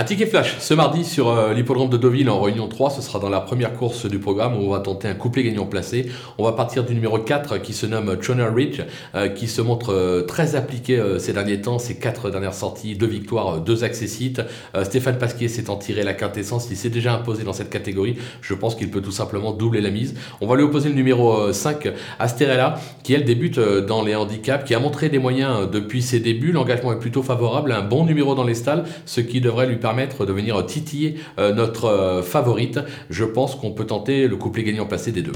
Un ticket flash ce mardi sur euh, l'hippodrome de Deauville en réunion 3, ce sera dans la première course du programme où on va tenter un couplet gagnant placé. On va partir du numéro 4 qui se nomme Choner Ridge, euh, qui se montre euh, très appliqué ces derniers temps, ses quatre dernières sorties, deux victoires, deux accessites. Stéphane Pasquier s'étant tiré la quintessence, il s'est déjà imposé dans cette catégorie, je pense qu'il peut tout simplement doubler la mise. On va lui opposer le numéro 5, Asterella, qui elle débute dans les handicaps, qui a montré des moyens depuis ses débuts, l'engagement est plutôt favorable, un bon numéro dans les stalles, ce qui devrait lui permettre de venir titiller euh, notre euh, favorite. Je pense qu'on peut tenter le couplet gagnant placé des deux.